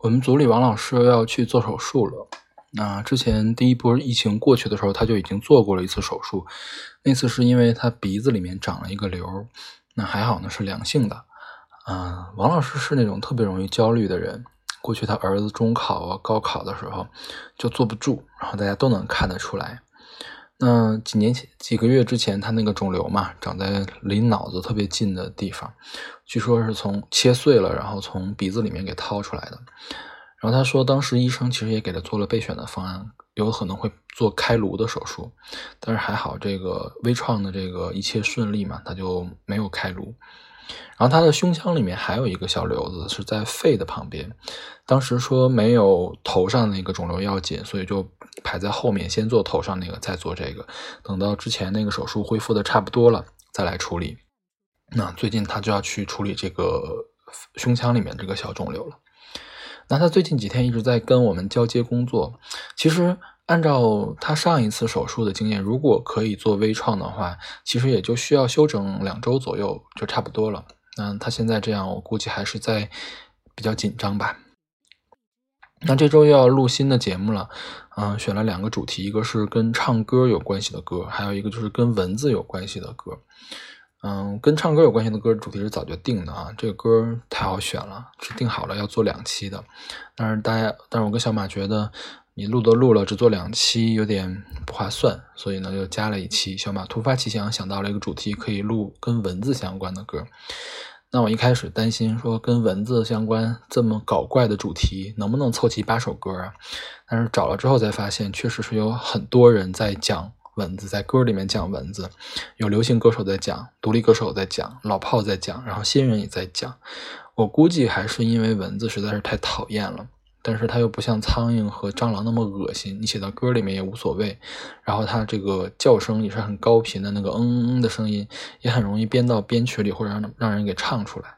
我们组里王老师要去做手术了。那之前第一波疫情过去的时候，他就已经做过了一次手术。那次是因为他鼻子里面长了一个瘤，那还好呢，是良性的。嗯，王老师是那种特别容易焦虑的人。过去他儿子中考啊、高考的时候就坐不住，然后大家都能看得出来。那几年前、几个月之前，他那个肿瘤嘛，长在离脑子特别近的地方，据说是从切碎了，然后从鼻子里面给掏出来的。然后他说，当时医生其实也给他做了备选的方案，有可能会做开颅的手术，但是还好这个微创的这个一切顺利嘛，他就没有开颅。然后他的胸腔里面还有一个小瘤子，是在肺的旁边。当时说没有头上那个肿瘤要紧，所以就排在后面，先做头上那个，再做这个。等到之前那个手术恢复的差不多了，再来处理。那最近他就要去处理这个胸腔里面这个小肿瘤了。那他最近几天一直在跟我们交接工作。其实按照他上一次手术的经验，如果可以做微创的话，其实也就需要休整两周左右就差不多了。那他现在这样，我估计还是在比较紧张吧。那这周又要录新的节目了，嗯，选了两个主题，一个是跟唱歌有关系的歌，还有一个就是跟文字有关系的歌。嗯，跟唱歌有关系的歌主题是早就定的啊，这个歌太好选了，是定好了要做两期的。但是大家，但是我跟小马觉得，你录都录了，只做两期有点不划算，所以呢就加了一期。小马突发奇想想到了一个主题，可以录跟文字相关的歌。那我一开始担心说跟文字相关这么搞怪的主题能不能凑齐八首歌啊？但是找了之后才发现，确实是有很多人在讲。蚊子在歌里面讲蚊子，有流行歌手在讲，独立歌手在讲，老炮在讲，然后新人也在讲。我估计还是因为蚊子实在是太讨厌了，但是它又不像苍蝇和蟑螂那么恶心，你写到歌里面也无所谓。然后它这个叫声也是很高频的那个嗯嗯嗯的声音，也很容易编到编曲里或者让让人给唱出来。